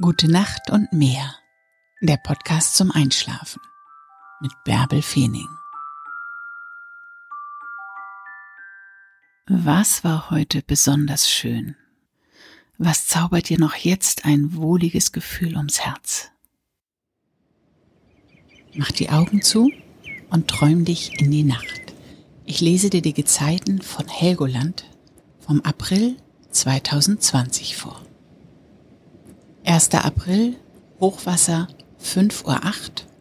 Gute Nacht und mehr. Der Podcast zum Einschlafen mit Bärbel Feening. Was war heute besonders schön? Was zaubert dir noch jetzt ein wohliges Gefühl ums Herz? Mach die Augen zu und träum dich in die Nacht. Ich lese dir die Gezeiten von Helgoland vom April 2020 vor. 1. April, Hochwasser 5.08 Uhr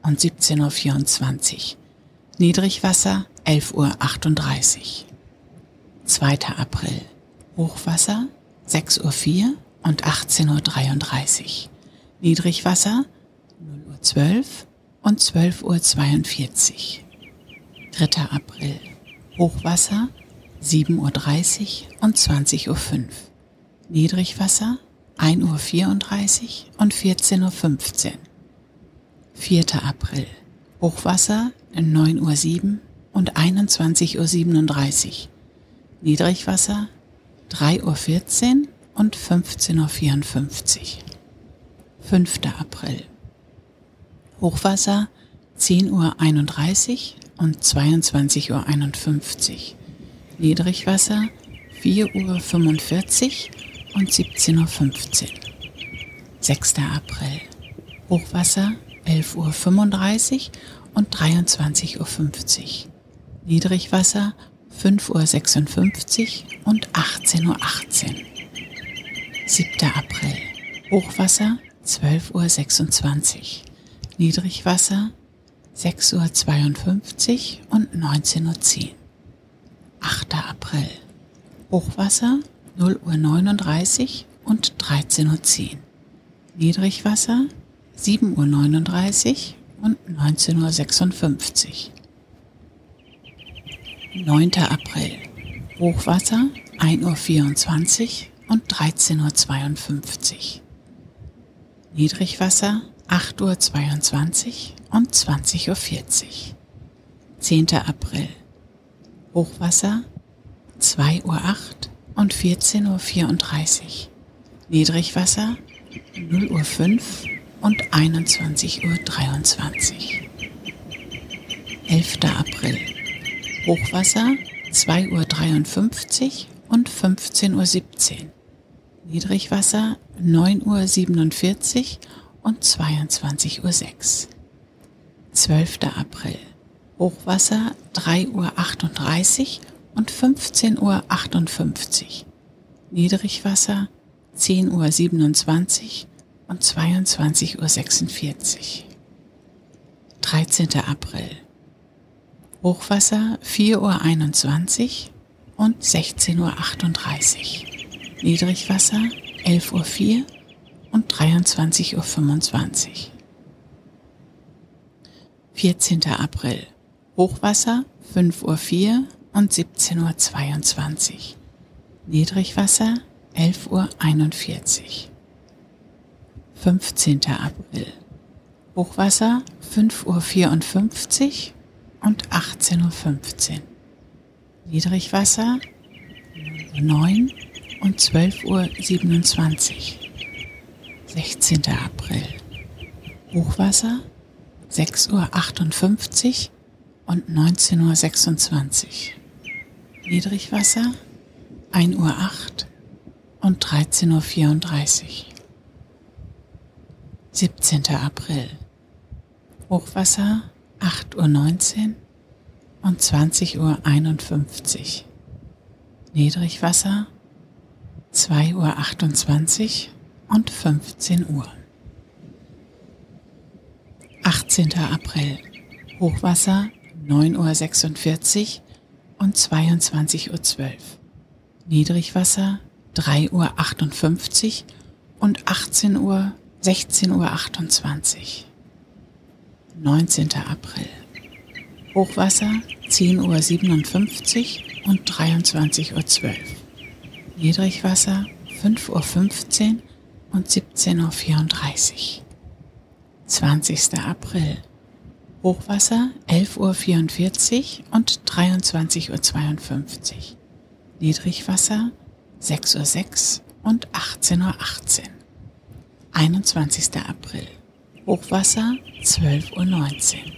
und 17.24 Uhr. Niedrigwasser 11.38 Uhr. 2. April, Hochwasser 6.04 Uhr und 18.33 Uhr. Niedrigwasser 0.12 Uhr und 12.42 Uhr. 3. April, Hochwasser 7.30 Uhr und 20.05 Uhr. Niedrigwasser 1.34 Uhr und 14.15 Uhr. 4. April. Hochwasser 9.07 Uhr und 21.37 Uhr. Niedrigwasser 3.14 Uhr und 15.54 Uhr. 5. April. Hochwasser 10.31 Uhr und 22.51 Uhr. Niedrigwasser 4.45 Uhr und 17.15 Uhr. 6. April. Hochwasser 11.35 Uhr und 23.50 Uhr. Niedrigwasser 5.56 Uhr und 18.18 Uhr. 7. April. Hochwasser 12.26 Uhr. Niedrigwasser 6.52 Uhr und 19.10 Uhr. 8. April. Hochwasser 0 Uhr 39 und 13.10 Uhr. Niedrigwasser 7 Uhr 39 und 19.56 Uhr. 9. April. Hochwasser 1 Uhr 24 und 13.52 Uhr. Niedrigwasser 8 Uhr 22 und 20.40 Uhr. 10. April. Hochwasser 2 Uhr 8 und 14.34 Uhr. Niedrigwasser 0 Uhr 5 und 21.23 Uhr. 11. April. Hochwasser 2.53 Uhr und 15.17 Uhr. Niedrigwasser 9.47 Uhr und 22.06 Uhr. 12. April. Hochwasser 3.38 Uhr und 15.58 Uhr. Niedrigwasser 10.27 Uhr und 22.46 Uhr. 13. April. Hochwasser 4.21 Uhr und 16.38 Uhr. Niedrigwasser 11.04 Uhr und 23.25 Uhr. 14. April. Hochwasser 5.04 Uhr und 17.22 Uhr. Niedrigwasser 11.41 Uhr. 15. April. Hochwasser 5.54 Uhr und 18.15 Uhr. Niedrigwasser 9 und 12.27 Uhr. 16. April. Hochwasser 6.58 Uhr und 19.26 Uhr. Niedrigwasser 1 Uhr 8 und 13.34 Uhr. 17. April. Hochwasser 8 Uhr 19 und 20 Uhr 51. Niedrigwasser 2 Uhr 28 und 15 Uhr. 18. April. Hochwasser 9 Uhr 46 und 22.12 Uhr. Niedrigwasser 3 Uhr 58 und 18 Uhr 16 Uhr 28. 19. April. Hochwasser 10 Uhr 57 und 23 Uhr 12. Niedrigwasser 5 Uhr 15 und 17 Uhr 34. 20. April. Hochwasser 11.44 Uhr und 23.52 Uhr. Niedrigwasser 6.06 Uhr und 18.18 Uhr. 21. April. Hochwasser 12.19 Uhr.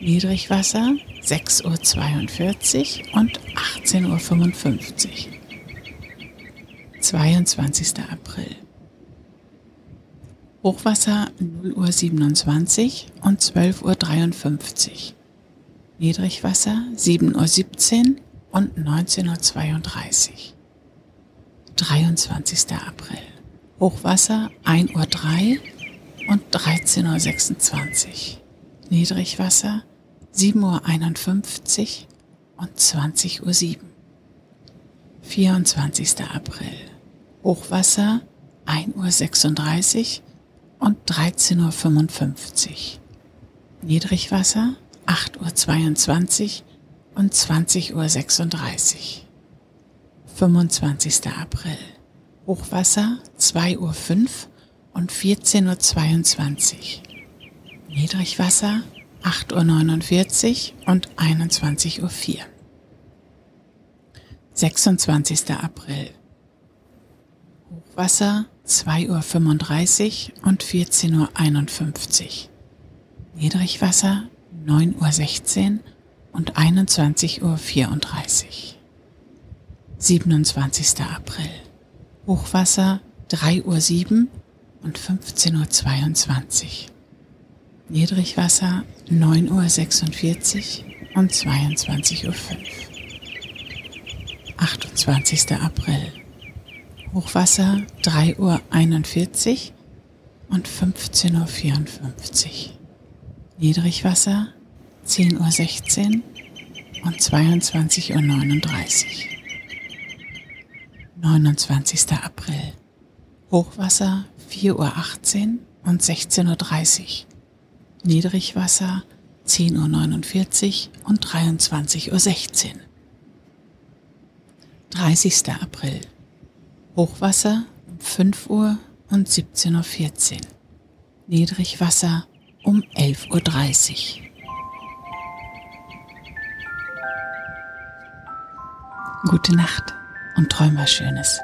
Niedrigwasser 6.42 Uhr und 18.55 Uhr. 22. April. Hochwasser 0 Uhr 27 und 12.53 Uhr. Niedrigwasser 7.17 Uhr und 19.32 Uhr. 23. April. Hochwasser 1.03 Uhr und 13.26 Uhr. Niedrigwasser 7.51 Uhr und 20.07 Uhr. 24. April. Hochwasser 1.36 Uhr und 13.55 Uhr. Niedrigwasser 8.22 Uhr und 20.36 Uhr. 25. April. Hochwasser 2.05 Uhr und 14.22 Uhr. Niedrigwasser 8.49 Uhr und 21.04 Uhr. 26. April. Hochwasser 2.35 Uhr und 14.51 Uhr. Niedrigwasser 9.16 Uhr und 21.34 Uhr. 27. April. Hochwasser 3.07 Uhr und 15.22 Uhr. Niedrigwasser 9.46 Uhr und 22.05 Uhr. 28. April. Hochwasser 3.41 Uhr und 15.54 Uhr. Niedrigwasser 10.16 Uhr und 22.39 Uhr. 29. April. Hochwasser 4.18 Uhr und 16.30 Uhr. Niedrigwasser 10.49 Uhr und 23.16 Uhr. 30. April. Hochwasser um 5 Uhr und 17.14 Uhr. Niedrigwasser um 11.30 Uhr. Gute Nacht und träum was Schönes.